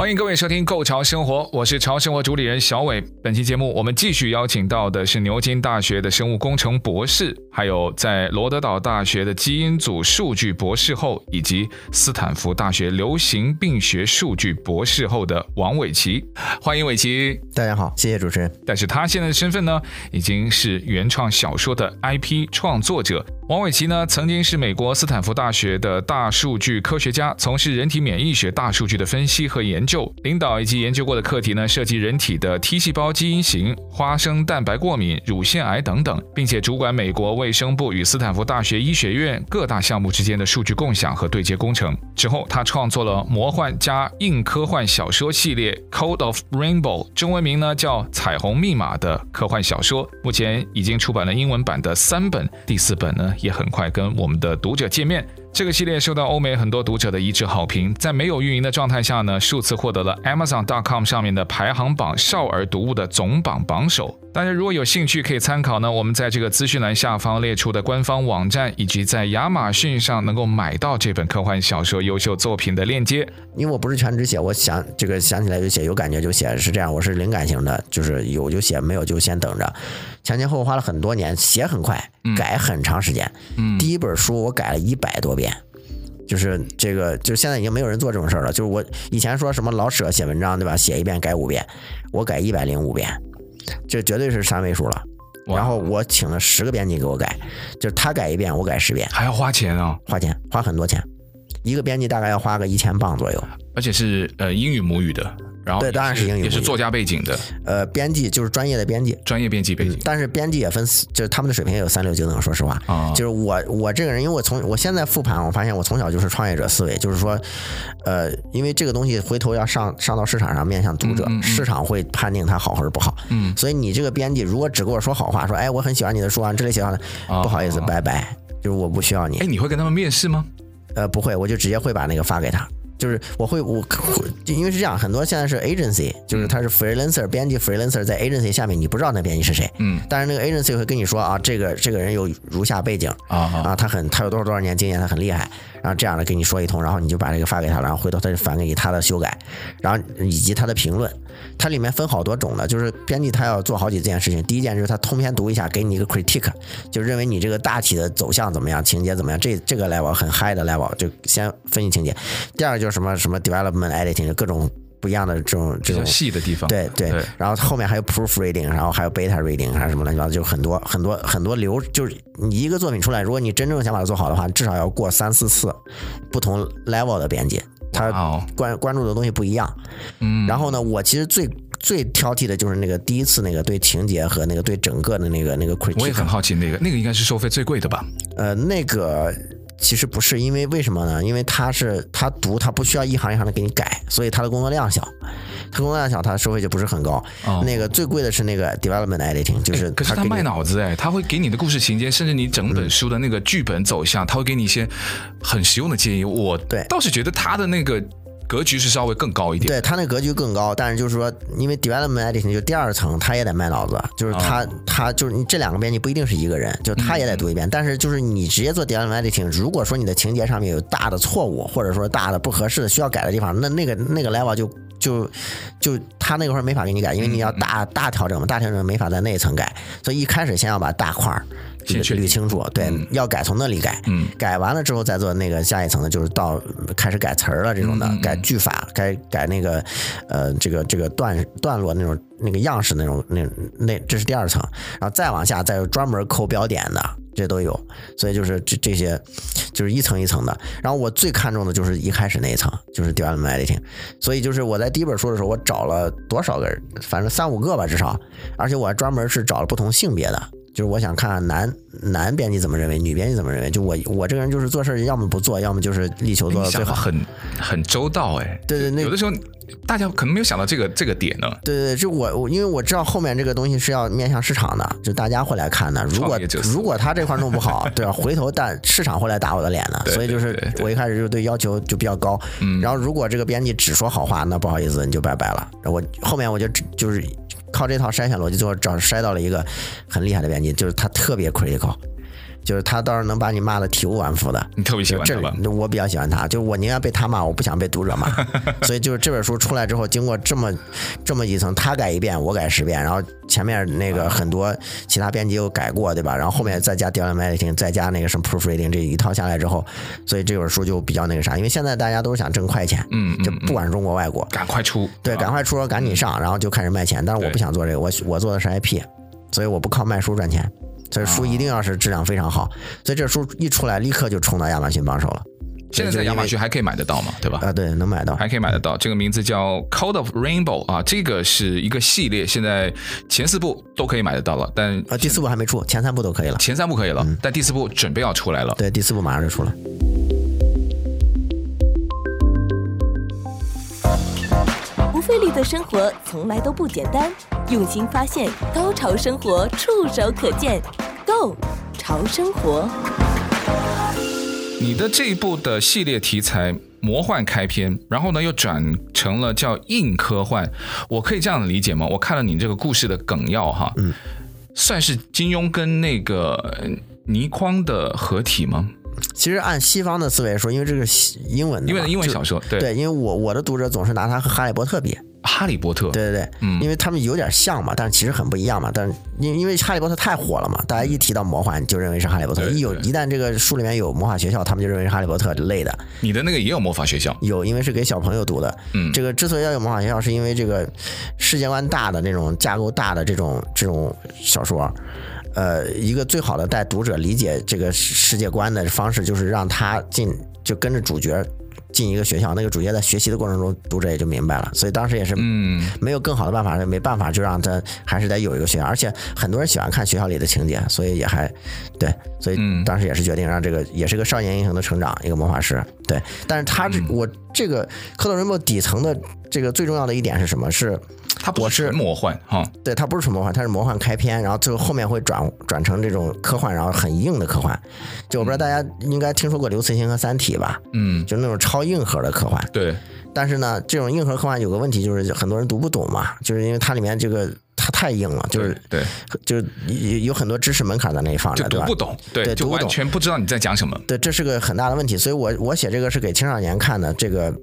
欢迎各位收听《购潮生活》，我是潮生活主理人小伟。本期节目我们继续邀请到的是牛津大学的生物工程博士，还有在罗德岛大学的基因组数据博士后，以及斯坦福大学流行病学数据博士后的王伟奇。欢迎伟奇。大家好，谢谢主持人。但是他现在的身份呢，已经是原创小说的 IP 创作者。王伟奇呢，曾经是美国斯坦福大学的大数据科学家，从事人体免疫学大数据的分析和研究，领导以及研究过的课题呢，涉及人体的 T 细胞基因型、花生蛋白过敏、乳腺癌等等，并且主管美国卫生部与斯坦福大学医学院各大项目之间的数据共享和对接工程。之后，他创作了魔幻加硬科幻小说系列《Code of Rainbow》，中文名呢叫《彩虹密码》的科幻小说，目前已经出版了英文版的三本，第四本呢。也很快跟我们的读者见面。这个系列受到欧美很多读者的一致好评，在没有运营的状态下呢，数次获得了 Amazon.com 上面的排行榜少儿读物的总榜榜首。大家如果有兴趣，可以参考呢，我们在这个资讯栏下方列出的官方网站，以及在亚马逊上能够买到这本科幻小说优秀作品的链接。因为我不是全职写，我想这个想起来就写，有感觉就写，是这样。我是灵感型的，就是有就写，没有就先等着。前前后后花了很多年，写很快，改很长时间。嗯，第一本书我改了一百多遍。就是这个，就是现在已经没有人做这种事儿了。就是我以前说什么老舍写文章，对吧？写一遍改五遍，我改一百零五遍，这绝对是三位数了。然后我请了十个编辑给我改，就是他改一遍，我改十遍，还要花钱啊？花钱，花很多钱，一个编辑大概要花个一千磅左右，而且是呃英语母语的。然后对，当然是英语，也是作家背景的，呃，编辑就是专业的编辑，专业编辑背景。但是编辑也分，就是他们的水平也有三六九等。说实话，啊，就是我我这个人，因为我从我现在复盘，我发现我从小就是创业者思维，就是说，呃，因为这个东西回头要上上到市场上面向读者，嗯嗯、市场会判定它好或者不好。嗯，所以你这个编辑如果只跟我说好话，说哎我很喜欢你的书啊，这类喜欢的，不好意思，拜拜，就是我不需要你。哎，你会跟他们面试吗？呃，不会，我就直接会把那个发给他。就是我会我就因为是这样，很多现在是 agency，就是他是 freelancer 编辑 freelancer 在 agency 下面，你不知道那编辑是谁，嗯，但是那个 agency 会跟你说啊，这个这个人有如下背景啊啊，他很他有多少多少年经验，他很厉害，然后这样的跟你说一通，然后你就把这个发给他，然后回头他就返给你他的修改，然后以及他的评论，它里面分好多种的，就是编辑他要做好几件事情，第一件就是他通篇读一下，给你一个 critique，就认为你这个大体的走向怎么样，情节怎么样，这这个 level 很 high 的 level 就先分析情节，第二个就是。什么什么 development editing 各种不一样的这种这种细的地方，对对，对，然后后面还有 proofreading，然后还有 beta reading，还有什么乱七八糟，就很多很多很多流，就是你一个作品出来，如果你真正想把它做好的话，至少要过三四次不同 level 的编辑，他关关注的东西不一样。嗯，然后呢，我其实最最挑剔的就是那个第一次那个对情节和那个对整个的那个那个。我也很好奇那个那个应该是收费最贵的吧？呃，那个。其实不是，因为为什么呢？因为他是他读，他不需要一行一行的给你改，所以他的工作量小。他工作量小，他的收费就不是很高。哦、那个最贵的是那个 development editing，就是他。可是他卖脑子哎，他会给你的故事情节，甚至你整本书的那个剧本走向，嗯、他会给你一些很实用的建议。我对倒是觉得他的那个。格局是稍微更高一点，对他那格局更高，但是就是说，因为 development editing 就第二层，他也得卖脑子，就是他、哦、他就是你这两个编辑不一定是一个人，就他也得读一遍。嗯、但是就是你直接做 development editing，如果说你的情节上面有大的错误，或者说大的不合适的需要改的地方，那那个那个 level 就就就他那块儿没法给你改，因为你要大大调整嘛，大调整没法在那一层改，所以一开始先要把大块儿。捋清楚，对，嗯、要改从那里改，嗯、改完了之后再做那个下一层的，就是到开始改词儿了这种的，嗯、改句法，改改那个呃这个这个段段落那种那个样式那种那那这是第二层，然后再往下再有专门抠标点的，这都有，所以就是这这些就是一层一层的。然后我最看重的就是一开始那一层，就是 development editing，所以就是我在第一本书的时候，我找了多少个人，反正三五个吧至少，而且我还专门是找了不同性别的。就是我想看看男男编辑怎么认为，女编辑怎么认为。就我我这个人就是做事要么不做，要么就是力求做到最好。很很周到哎，对对，那有的时候。大家可能没有想到这个这个点呢。对对对，就我我因为我知道后面这个东西是要面向市场的，就大家会来看的。如果如果他这块弄不好，对吧？回头但市场会来打我的脸的。所以就是我一开始就对要求就比较高。嗯。然后如果这个编辑只说好话，那不好意思，你就拜拜了。我后面我就就是靠这套筛选逻辑，最后找筛到了一个很厉害的编辑，就是他特别 critical。就是他倒是能把你骂得体无完肤的，你特别喜欢他吧？我比较喜欢他，就我宁愿被他骂，我不想被读者骂。所以就是这本书出来之后，经过这么这么一层，他改一遍，我改十遍，然后前面那个很多其他编辑又改过，对吧？然后后面再加 development editing，再加那个什么 proofreading，这一套下来之后，所以这本书就比较那个啥，因为现在大家都是想挣快钱，嗯，就不管是中国外国，赶快出，对，赶快出，赶紧上，然后就开始卖钱。但是我不想做这个，我我做的是 IP，所以我不靠卖书赚钱。这书一定要是质量非常好，所以这书一出来，立刻就冲到亚马逊榜首了。现在在亚马逊还可以买得到吗？对吧？啊，对，能买到，还可以买得到。这个名字叫《Code of Rainbow》啊，这个是一个系列，现在前四部都可以买得到了，但啊，第四部还没出，前三部都可以了。前三部可以了，嗯、但第四部准备要出来了。对，第四部马上就出了。的生活从来都不简单，用心发现，高潮生活触手可见，Go 潮生活。你的这一部的系列题材魔幻开篇，然后呢又转成了叫硬科幻，我可以这样理解吗？我看了你这个故事的梗要哈，嗯，算是金庸跟那个倪匡的合体吗？其实按西方的思维说，因为这个英文的，因为英文小说，对对，因为我我的读者总是拿它和哈利波特比。哈利波特，对对对，嗯，因为他们有点像嘛，但是其实很不一样嘛。但是因因为哈利波特太火了嘛，大家一提到魔幻就认为是哈利波特。一有一旦这个书里面有魔法学校，他们就认为是哈利波特类的。你的那个也有魔法学校？有，因为是给小朋友读的。嗯，这个之所以要有魔法学校，是因为这个世界观大的那种架构大的这种这种小说，呃，一个最好的带读者理解这个世界观的方式，就是让他进就跟着主角。进一个学校，那个主角在学习的过程中，读者也就明白了。所以当时也是，嗯，没有更好的办法，没办法，就让他还是得有一个学校。而且很多人喜欢看学校里的情节，所以也还对。所以当时也是决定让这个也是个少年英雄的成长，一个魔法师。对，但是他这我这个《科特·雷蒙》底层的这个最重要的一点是什么？是。它不是魔幻哈，对，它不是纯魔幻，它是魔幻开篇，然后最后后面会转转成这种科幻，然后很硬的科幻。就我不知道大家应该听说过刘慈欣和《三体》吧？嗯，就那种超硬核的科幻。对。但是呢，这种硬核科幻有个问题，就是很多人读不懂嘛，就是因为它里面这个它太硬了，就是对，就是有有很多知识门槛在那一放着，就读不懂，对，对，就完全不知道你在讲什么。对，这是个很大的问题。所以我我写这个是给青少年看的，这个。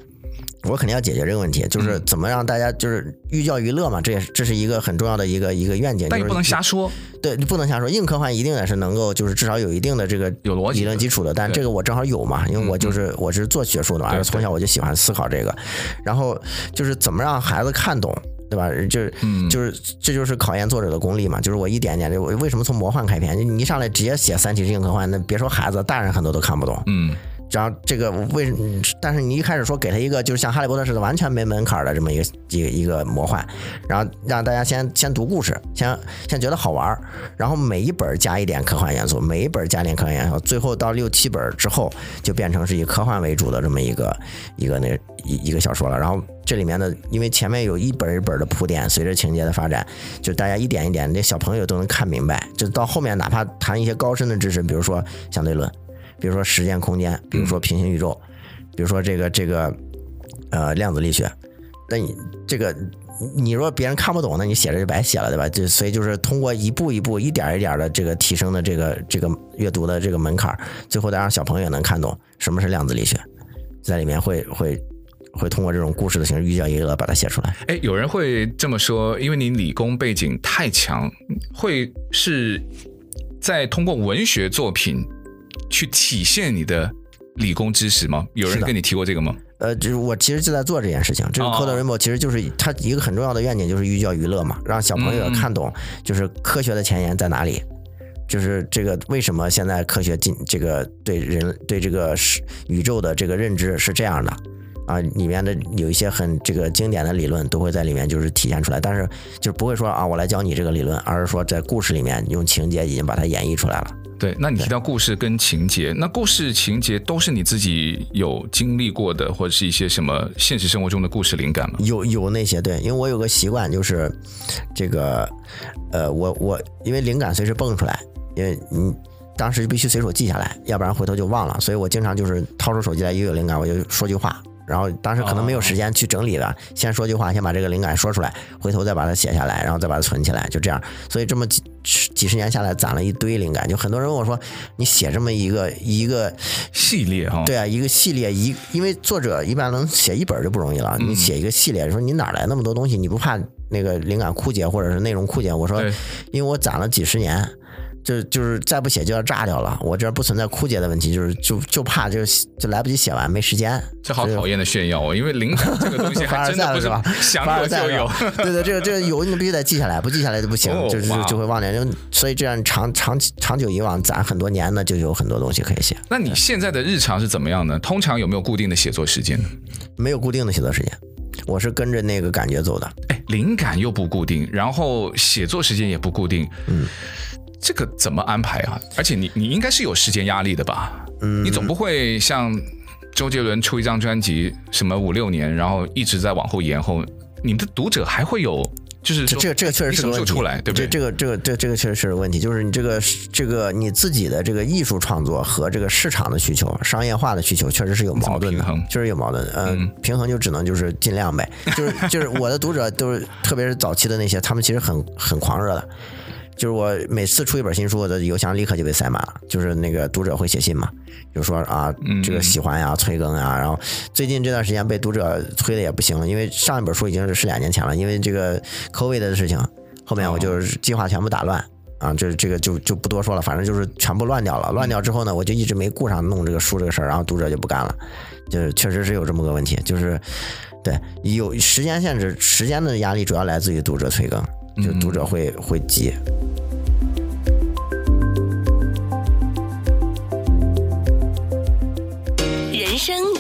我肯定要解决这个问题，就是怎么让大家就是寓教于乐嘛，这也是这是一个很重要的一个一个愿景。但你不能瞎说，对，你不能瞎说。硬科幻一定也是能够就是至少有一定的这个有逻辑理论基础的，但这个我正好有嘛，因为我就是我是做学术的嘛，从小我就喜欢思考这个，然后就是怎么让孩子看懂，对吧？就是就是这就是考验作者的功力嘛，就是我一点点这我为什么从魔幻开篇，你一上来直接写《三体》是硬科幻，那别说孩子，大人很多都看不懂。嗯。然后这个为，但是你一开始说给他一个就是像哈利波特似的完全没门槛的这么一个一个一个魔幻，然后让大家先先读故事，先先觉得好玩，然后每一本加一点科幻元素，每一本加点科幻元素，最后到六七本之后就变成是以科幻为主的这么一个一个那一一个小说了。然后这里面的因为前面有一本一本的铺垫，随着情节的发展，就大家一点一点，那小朋友都能看明白。就到后面哪怕谈一些高深的知识，比如说相对论。比如说时间空间，比如说平行宇宙，比如说这个这个呃量子力学，那你这个你若别人看不懂，那你写着就白写了，对吧？就所以就是通过一步一步、一点一点的这个提升的这个这个阅读的这个门槛，最后再让小朋友也能看懂什么是量子力学，在里面会会会通过这种故事的形式寓教于乐把它写出来。哎，有人会这么说，因为你理工背景太强，会是在通过文学作品。去体现你的理工知识吗？有人跟你提过这个吗？呃，就是我其实就在做这件事情。这个 Code Rainbow 其实就是它一个很重要的愿景，就是寓教于乐嘛，让小朋友看懂，就是科学的前沿在哪里，就是这个为什么现在科学进这个对人对这个是宇宙的这个认知是这样的。啊，里面的有一些很这个经典的理论都会在里面就是体现出来，但是就不会说啊，我来教你这个理论，而是说在故事里面用情节已经把它演绎出来了。对，那你提到故事跟情节，那故事情节都是你自己有经历过的，或者是一些什么现实生活中的故事灵感吗？有有那些对，因为我有个习惯就是这个，呃，我我因为灵感随时蹦出来，因为你当时必须随手记下来，要不然回头就忘了，所以我经常就是掏出手机来，一有灵感我就说句话。然后当时可能没有时间去整理了，先说句话，先把这个灵感说出来，回头再把它写下来，然后再把它存起来，就这样。所以这么几几十年下来，攒了一堆灵感。就很多人问我说：“你写这么一个一个系列哈？”对啊，一个系列一，因为作者一般能写一本就不容易了。你写一个系列，说你哪来那么多东西？你不怕那个灵感枯竭或者是内容枯竭？我说，因为我攒了几十年。就就是再不写就要炸掉了，我这儿不存在枯竭的问题，就是就就怕就就来不及写完，没时间。这好讨厌的炫耀哦，因为灵感这个东西 还真的不是吧？想有就有。对对，这个这个有你必须得记下来，不记下来就不行，就是就会忘掉。就所以这样长长长久以往攒很多年呢，就有很多东西可以写。那你现在的日常是怎么样呢？通常有没有固定的写作时间？没有固定的写作时间，我是跟着那个感觉走的。哎，灵感又不固定，然后写作时间也不固定，嗯。这个怎么安排啊？而且你你应该是有时间压力的吧？嗯，你总不会像周杰伦出一张专辑，什么五六年，然后一直在往后延后，你们的读者还会有就是这这个这个确实是个问题，出来对不对？这个这个这这个确实是个问题，就是你这个这个你自己的这个艺术创作和这个市场的需求、商业化的需求确实是有矛盾的，确实有矛盾。嗯，平衡就只能就是尽量呗。就是就是我的读者都是，特别是早期的那些，他们其实很很狂热的。就是我每次出一本新书，我的邮箱立刻就被塞满了。就是那个读者会写信嘛，就说啊，这个喜欢呀，催更啊。然后最近这段时间被读者催的也不行了，因为上一本书已经是两年前了，因为这个 COVID 的事情，后面我就计划全部打乱啊，就是这个就就不多说了，反正就是全部乱掉了。乱掉之后呢，我就一直没顾上弄这个书这个事儿，然后读者就不干了，就是确实是有这么个问题，就是对有时间限制，时间的压力主要来自于读者催更。就读者会会急。人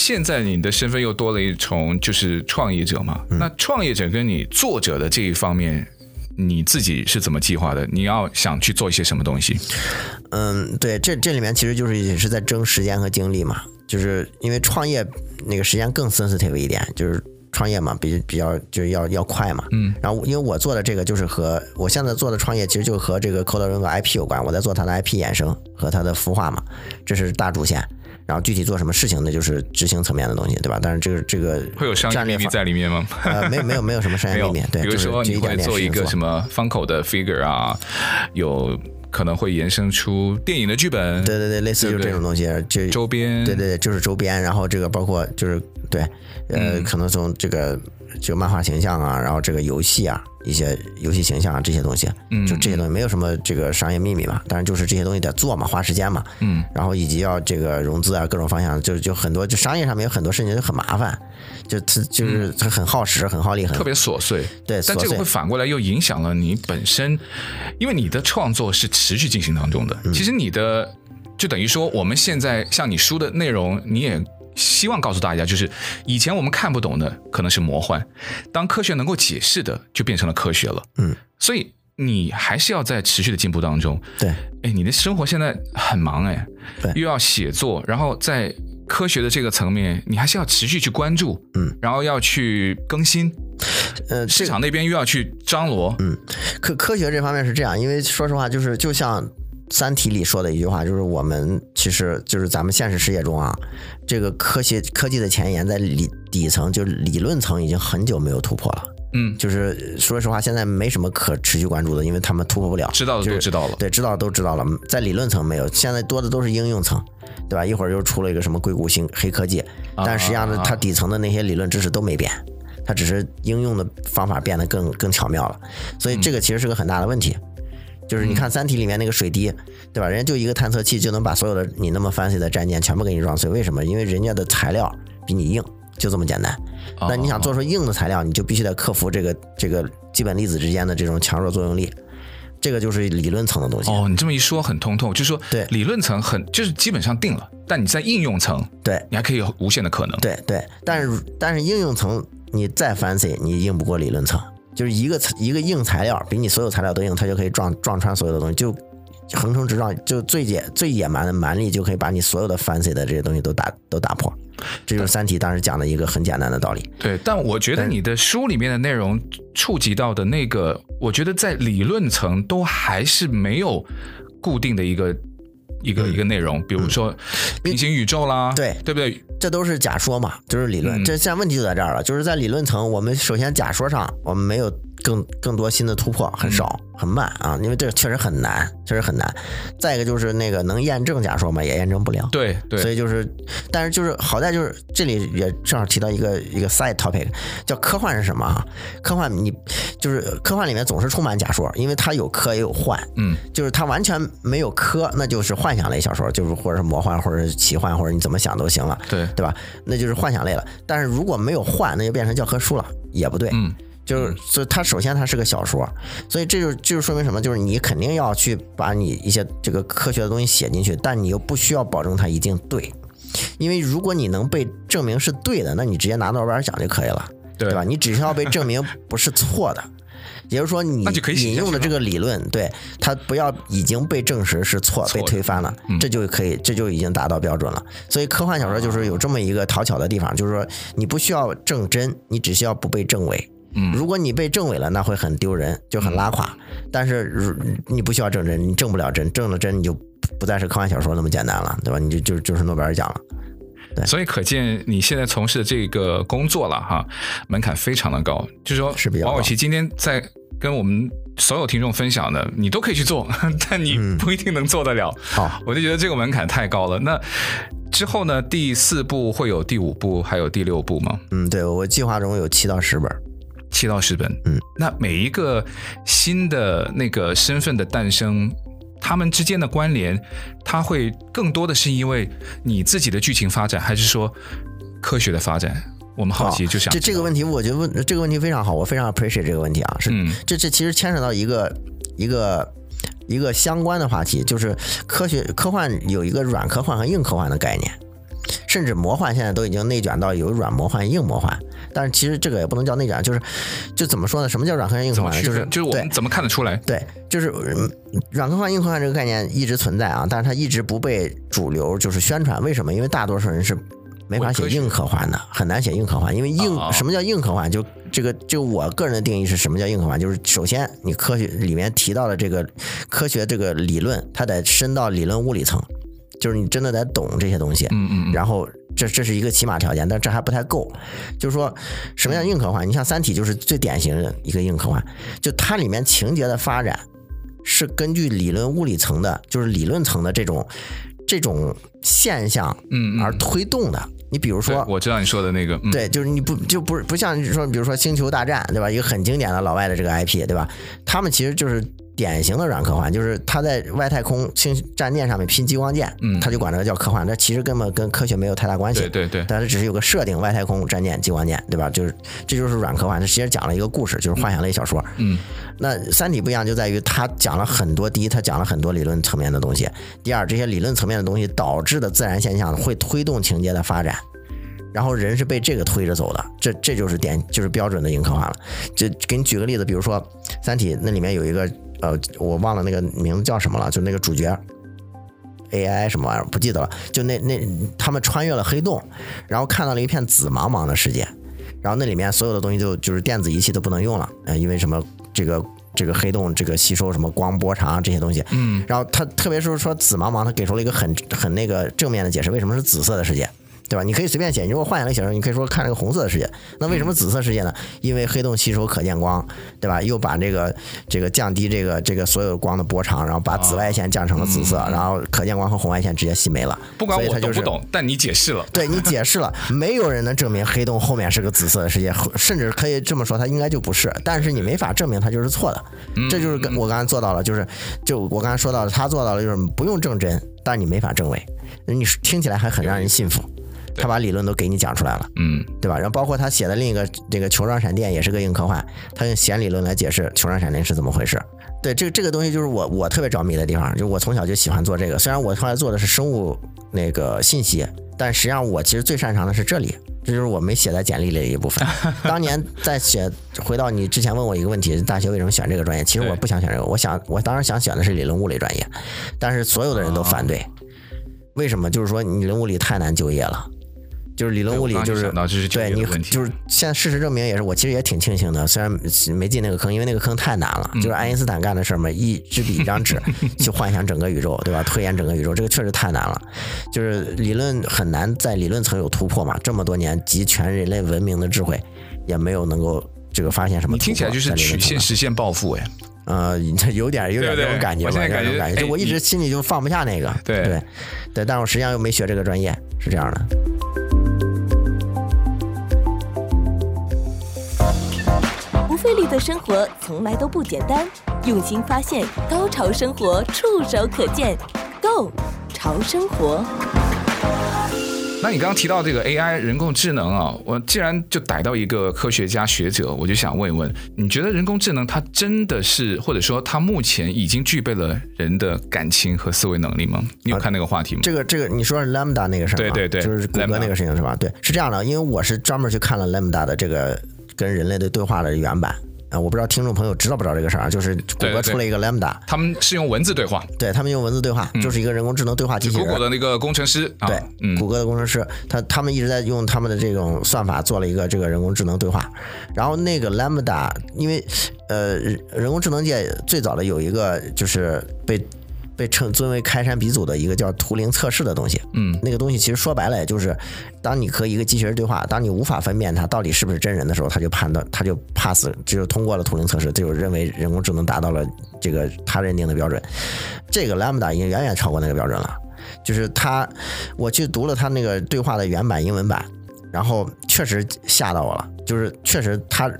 现在你的身份又多了一重，就是创业者嘛。嗯、那创业者跟你作者的这一方面，你自己是怎么计划的？你要想去做一些什么东西？嗯，对，这这里面其实就是也是在争时间和精力嘛。就是因为创业那个时间更 sensitive 一点，就是。创业嘛，比比较就是要要快嘛，嗯，然后因为我做的这个就是和我现在做的创业其实就和这个 Code 人格 IP 有关，我在做它的 IP 衍生和它的孵化嘛，这是大主线，然后具体做什么事情呢，就是执行层面的东西，对吧？但是这个这个会有商业秘密在里面吗？呃，没有 没有没有什么商业秘密，对，比如说你会做一个什么 Funko 的 figure 啊，有可能会延伸出电影的剧本，对对对，类似就是这种东西，就周边，对对对，就是周边，然后这个包括就是。对，呃，可能从这个就漫画形象啊，然后这个游戏啊，一些游戏形象啊这些东西，嗯，就这些东西没有什么这个商业秘密嘛，但是就是这些东西得做嘛，花时间嘛，嗯，然后以及要这个融资啊，各种方向，就就很多，就商业上面有很多事情就很麻烦，就它就是它很耗时，很耗力，很特别琐碎，对，但这个会反过来又影响了你本身，因为你的创作是持续进行当中的，其实你的就等于说我们现在像你书的内容，你也。希望告诉大家，就是以前我们看不懂的可能是魔幻，当科学能够解释的，就变成了科学了。嗯，所以你还是要在持续的进步当中。对，哎，你的生活现在很忙哎，对，又要写作，然后在科学的这个层面，你还是要持续去关注，嗯，然后要去更新，呃，市场那边又要去张罗，嗯，科科学这方面是这样，因为说实话，就是就像。《三体》里说的一句话，就是我们其实就是咱们现实世界中啊，这个科学科技的前沿在理底层，就是理论层已经很久没有突破了。嗯，就是说实话，现在没什么可持续关注的，因为他们突破不了。知道的都知道了，对，知道的都知道了，在理论层没有，现在多的都是应用层，对吧？一会儿又出了一个什么硅谷新黑科技，但实际上呢，它底层的那些理论知识都没变。它只是应用的方法变得更更巧妙了。所以这个其实是个很大的问题。就是你看《三体》里面那个水滴，对吧？人家就一个探测器就能把所有的你那么 fancy 的战舰全部给你撞碎，为什么？因为人家的材料比你硬，就这么简单。那你想做出硬的材料，你就必须得克服这个这个基本粒子之间的这种强弱作用力，这个就是理论层的东西。哦，你这么一说很通透，就是说对理论层很就是基本上定了，但你在应用层，对，你还可以有无限的可能。对对，但是但是应用层你再 fancy，你硬不过理论层。就是一个一个硬材料，比你所有材料都硬，它就可以撞撞穿所有的东西，就横冲直撞，就最野最野蛮的蛮力就可以把你所有的 fancy 的这些东西都打都打破。这就是《三体》当时讲的一个很简单的道理。对，但我觉得你的书里面的内容触及到的那个，我觉得在理论层都还是没有固定的一个一个一个内容，比如说平行宇宙啦，对对不对？这都是假说嘛，就是理论。这现在问题就在这儿了，就是在理论层，我们首先假说上我们没有更更多新的突破，很少，很慢啊，因为这个确实很难，确实很难。再一个就是那个能验证假说嘛，也验证不了。对对。所以就是，但是就是好在就是这里也正好提到一个一个 side topic，叫科幻是什么啊？科幻你就是科幻里面总是充满假说，因为它有科也有幻。嗯。就是它完全没有科，那就是幻想类小说，就是或者是魔幻，或者是奇幻，或者你怎么想都行了。对。对吧？那就是幻想类了。但是如果没有幻，那就变成教科书了，也不对。嗯，就是所以它首先它是个小说，所以这就就是说明什么？就是你肯定要去把你一些这个科学的东西写进去，但你又不需要保证它一定对，因为如果你能被证明是对的，那你直接拿诺贝尔奖就可以了，对，对吧？你只需要被证明不是错的。也就是说，你 引用的这个理论，对它不要已经被证实是错，被推翻了，这就可以，这就已经达到标准了。所以科幻小说就是有这么一个讨巧的地方，就是说你不需要证真，你只需要不被证伪。嗯，如果你被证伪了，那会很丢人，就很拉垮。但是如你不需要证真，你证不了真，证了真你就不再是科幻小说那么简单了，对吧？你就就就是诺贝尔奖了。对，所以可见你现在从事的这个工作了哈，门槛非常的高，就是说，是比较高。王伟奇今天在。跟我们所有听众分享的，你都可以去做，但你不一定能做得了。好、嗯，我就觉得这个门槛太高了。那之后呢？第四部会有第五部，还有第六部吗？嗯，对，我计划中有七到十本，七到十本。嗯，那每一个新的那个身份的诞生，他们之间的关联，它会更多的是因为你自己的剧情发展，还是说科学的发展？我们好奇就想，这这个问题，我觉得问这个问题非常好，我非常 appreciate 这个问题啊。是，嗯、这这其实牵扯到一个一个一个相关的话题，就是科学科幻有一个软科幻和硬科幻的概念，甚至魔幻现在都已经内卷到有软魔幻、硬魔幻。但是其实这个也不能叫内卷，就是就怎么说呢？什么叫软科幻、硬科幻？就是就是我们怎么看得出来？对，就是软科幻、硬科幻这个概念一直存在啊，但是它一直不被主流就是宣传。为什么？因为大多数人是。没法写硬科幻的，很难写硬科幻，因为硬什么叫硬科幻？就这个，就我个人的定义是什么叫硬科幻？就是首先你科学里面提到的这个科学这个理论，它得深到理论物理层，就是你真的得懂这些东西。嗯嗯。然后这这是一个起码条件，但这还不太够。就是说什么叫硬科幻？你像《三体》就是最典型的一个硬科幻，就它里面情节的发展是根据理论物理层的，就是理论层的这种这种现象，嗯，而推动的。嗯嗯你比如说，我知道你说的那个，嗯、对，就是你不就不不像说，比如说《星球大战》，对吧？一个很经典的老外的这个 IP，对吧？他们其实就是典型的软科幻，就是他在外太空星战舰上面拼激光剑，嗯，他就管这个叫科幻，这其实根本跟科学没有太大关系，对对对，但是只是有个设定，外太空战舰激光剑，对吧？就是这就是软科幻，他其实讲了一个故事，就是幻想类小说，嗯，那《三体》不一样，就在于他讲了很多，第一，他讲了很多理论层面的东西，第二，这些理论层面的东西导致的自然现象会推动情节的发展。然后人是被这个推着走的，这这就是点就是标准的硬科幻了。就给你举个例子，比如说《三体》那里面有一个呃，我忘了那个名字叫什么了，就那个主角 AI 什么玩意儿不记得了。就那那他们穿越了黑洞，然后看到了一片紫茫茫的世界，然后那里面所有的东西就就是电子仪器都不能用了，呃，因为什么这个这个黑洞这个吸收什么光波长这些东西。嗯。然后他特别是说紫茫茫，他给出了一个很很那个正面的解释，为什么是紫色的世界？对吧？你可以随便写，你如果换一个形式，你可以说看这个红色的世界。那为什么紫色世界呢？因为黑洞吸收可见光，对吧？又把这个这个降低这个这个所有光的波长，然后把紫外线降成了紫色，然后可见光和红外线直接吸没了。不管我懂不懂，就是、但你解释了，对你解释了，没有人能证明黑洞后面是个紫色的世界，甚至可以这么说，它应该就不是。但是你没法证明它就是错的，这就是跟我刚才做到了，就是就我刚才说到的，他做到了，就是不用证真，但是你没法证伪，你听起来还很让人信服。他把理论都给你讲出来了，嗯，对吧？然后包括他写的另一个这个球状闪电也是个硬科幻，他用弦理论来解释球状闪电是怎么回事。对，这个这个东西就是我我特别着迷的地方，就是我从小就喜欢做这个。虽然我后来做的是生物那个信息，但实际上我其实最擅长的是这里，这就是我没写在简历里的一部分。当年在写，回到你之前问我一个问题，大学为什么选这个专业？其实我不想选这个，我想我当时想选的是理论物理专业，但是所有的人都反对。为什么？就是说你理论物理太难就业了。就是理论物理，就是对你，就是现在事实证明也是，我其实也挺庆幸的，虽然没进那个坑，因为那个坑太难了。就是爱因斯坦干的事儿嘛，一支笔一张纸 去幻想整个宇宙，对吧？推演整个宇宙，这个确实太难了。就是理论很难在理论层有突破嘛，这么多年集全人类文明的智慧，也没有能够这个发现什么。你听起来就是曲线实现暴富哎。呃，有点有点这种感觉吧，有点感觉，就我一直心里就放不下那个。对对对，但是我实际上又没学这个专业，是这样的。费力的生活从来都不简单，用心发现，高潮生活触手可见，Go 潮生活。那你刚刚提到这个 AI 人工智能啊，我既然就逮到一个科学家学者，我就想问一问，你觉得人工智能它真的是，或者说它目前已经具备了人的感情和思维能力吗？你有看那个话题吗？这个这个，你说是 Lambda 那个事儿吗？对对对，就是谷歌那个事情是吧？对，是这样的，因为我是专门去看了 Lambda 的这个。跟人类的对话的原版。啊，我不知道听众朋友知道不知道这个事儿啊，就是谷歌出了一个 Lambda，他们是用文字对话，对他们用文字对话，就是一个人工智能对话机器人。谷歌的那个工程师，对，嗯，谷歌的工程师，他他们一直在用他们的这种算法做了一个这个人工智能对话，然后那个 Lambda，因为呃，人工智能界最早的有一个就是被。被称尊为开山鼻祖的一个叫图灵测试的东西，嗯，那个东西其实说白了，也就是当你和一个机器人对话，当你无法分辨它到底是不是真人的时候，它就判断，它就 pass，就通过了图灵测试，就认为人工智能达到了这个它认定的标准。这个 Lambda 已经远远超过那个标准了，就是他，我去读了他那个对话的原版英文版，然后确实吓到我了，就是确实他。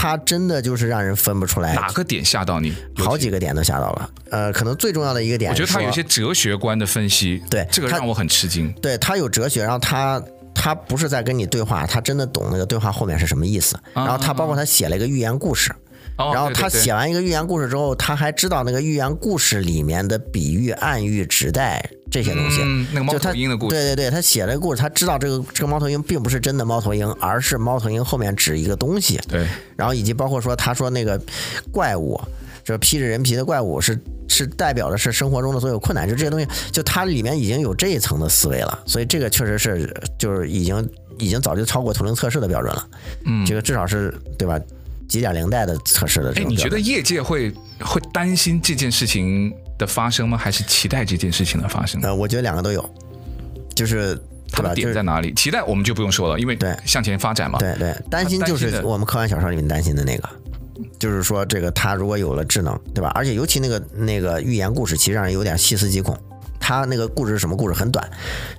他真的就是让人分不出来哪个点吓到你，好几个点都吓到了。呃，可能最重要的一个点，我觉得他有些哲学观的分析，对这个让我很吃惊。对他有哲学，然后他他不是在跟你对话，他真的懂那个对话后面是什么意思。然后他包括他写了一个寓言故事，然后他写完一个寓言故事之后，他还知道那个寓言故事里面的比喻、暗喻、指代。这些东西，嗯、那个猫头鹰的故事，对对对，他写了个故事，他知道这个这个猫头鹰并不是真的猫头鹰，而是猫头鹰后面指一个东西。对，然后以及包括说，他说那个怪物，这披着人皮的怪物是是代表的是生活中的所有困难，就这些东西，就它里面已经有这一层的思维了，所以这个确实是就是已经已经早就超过图灵测试的标准了。嗯，这个至少是对吧？几点零代的测试的。哎，你觉得业界会会担心这件事情的发生吗？还是期待这件事情的发生？呃，我觉得两个都有，就是它的点在哪里？期待我们就不用说了，因为对向前发展嘛。对对，担心就是我们科幻小说里面担心的那个，就是说这个它如果有了智能，对吧？而且尤其那个那个寓言故事，其实让人有点细思极恐。它那个故事是什么故事？很短，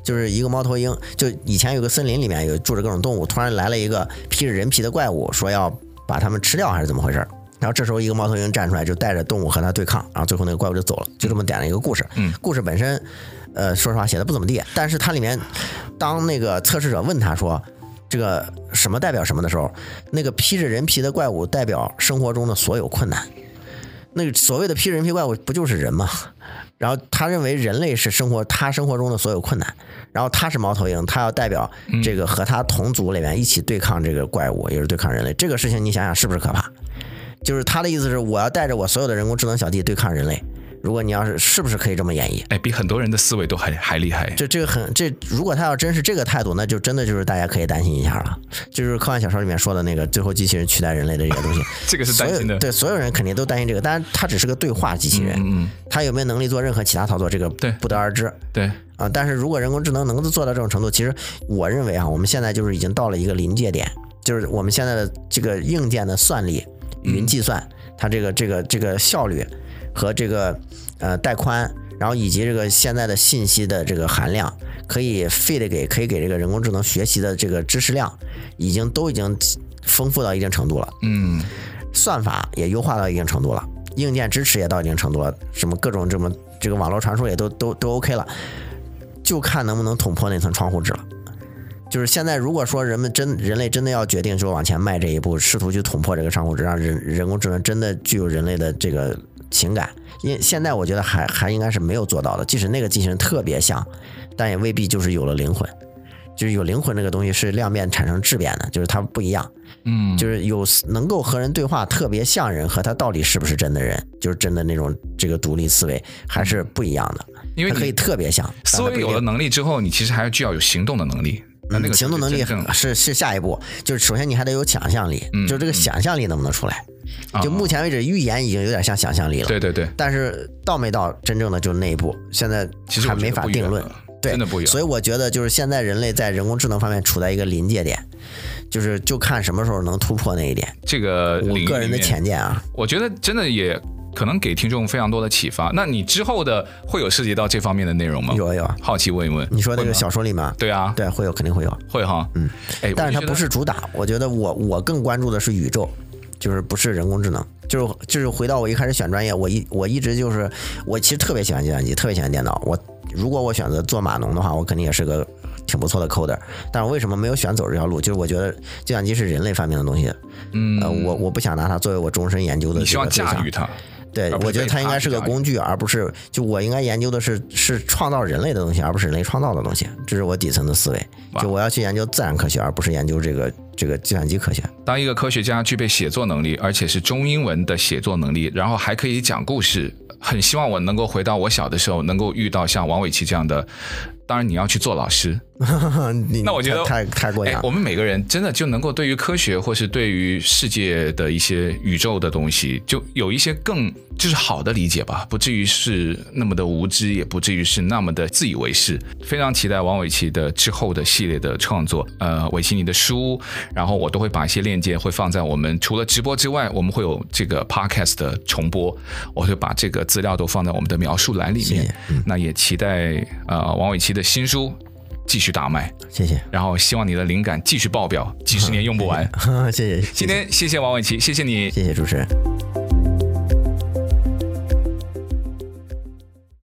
就是一个猫头鹰，就以前有个森林里面有住着各种动物，突然来了一个披着人皮的怪物，说要。把他们吃掉还是怎么回事？然后这时候一个猫头鹰站出来，就带着动物和他对抗，然后最后那个怪物就走了，就这么点了一个故事。嗯，故事本身，呃，说实话写的不怎么地，但是它里面，当那个测试者问他说这个什么代表什么的时候，那个披着人皮的怪物代表生活中的所有困难。那个所谓的披人皮怪物不就是人吗？然后他认为人类是生活他生活中的所有困难，然后他是猫头鹰，他要代表这个和他同族里面一起对抗这个怪物，也是对抗人类。这个事情你想想是不是可怕？就是他的意思是我要带着我所有的人工智能小弟对抗人类，如果你要是是不是可以这么演绎？哎，比很多人的思维都还还厉害。这这个很这，如果他要真是这个态度，那就真的就是大家可以担心一下了。就是科幻小说里面说的那个最后机器人取代人类的这个东西，这个是担心的。对，所有人肯定都担心这个，但是它只是个对话机器人，嗯，嗯，它有没有能力做任何其他操作，这个不得而知。对啊，但是如果人工智能能够做到这种程度，其实我认为啊，我们现在就是已经到了一个临界点，就是我们现在的这个硬件的算力、云计算，它这个这个这个效率和这个呃带宽。然后以及这个现在的信息的这个含量，可以 feed 给可以给这个人工智能学习的这个知识量，已经都已经丰富到一定程度了。嗯，算法也优化到一定程度了，硬件支持也到一定程度了，什么各种这么这个网络传输也都都都 OK 了，就看能不能捅破那层窗户纸了。就是现在，如果说人们真人类真的要决定说往前迈这一步，试图去捅破这个窗户纸，让人人工智能真的具有人类的这个情感。因现在我觉得还还应该是没有做到的，即使那个机器人特别像，但也未必就是有了灵魂。就是有灵魂这个东西是量变产生质变的，就是它不一样。嗯，就是有能够和人对话特别像人，和他到底是不是真的人，就是真的那种这个独立思维还是不一样的。因为可以特别像思维有了能力之后，你其实还需要有行动的能力。那那个行动能力是是下一步，就是首先你还得有想象力，嗯、就这个想象力能不能出来？嗯、就目前为止，预言已经有点像想象力了。对对对。但是到没到真正的就那一步，现在还没法定论。对，真的不一样。所以我觉得就是现在人类在人工智能方面处在一个临界点，就是就看什么时候能突破那一点。这个我个人的浅见啊，我觉得真的也。可能给听众非常多的启发。那你之后的会有涉及到这方面的内容吗？有啊有啊，好奇问一问。你说那个小说里面？对啊，对，会有，肯定会有，会哈。嗯，哎，但是它不是主打。我觉得我我更关注的是宇宙，就是不是人工智能。就是就是回到我一开始选专业，我一我一直就是我其实特别喜欢计算机，特别喜欢电脑。我如果我选择做码农的话，我肯定也是个挺不错的 coder。但是为什么没有选走这条路？就是我觉得计算机是人类发明的东西。嗯，呃，我我不想拿它作为我终身研究的。你希望驾驭它。对，我觉得它应该是个工具，而不是就我应该研究的是是创造人类的东西，而不是人类创造的东西。这是我底层的思维。就我要去研究自然科学，而不是研究这个这个计算机科学。当一个科学家具备写作能力，而且是中英文的写作能力，然后还可以讲故事，很希望我能够回到我小的时候，能够遇到像王伟奇这样的。当然，你要去做老师，那我觉得太太过瘾了。我们每个人真的就能够对于科学，或是对于世界的一些宇宙的东西，就有一些更就是好的理解吧，不至于是那么的无知，也不至于是那么的自以为是。非常期待王伟奇的之后的系列的创作。呃，伟奇你的书，然后我都会把一些链接会放在我们除了直播之外，我们会有这个 podcast 的重播，我会把这个资料都放在我们的描述栏里面。那也期待呃王伟奇。的新书继续大卖，谢谢。然后希望你的灵感继续爆表，几十年用不完。谢谢。今天谢谢王伟奇，谢谢你，谢谢主持人。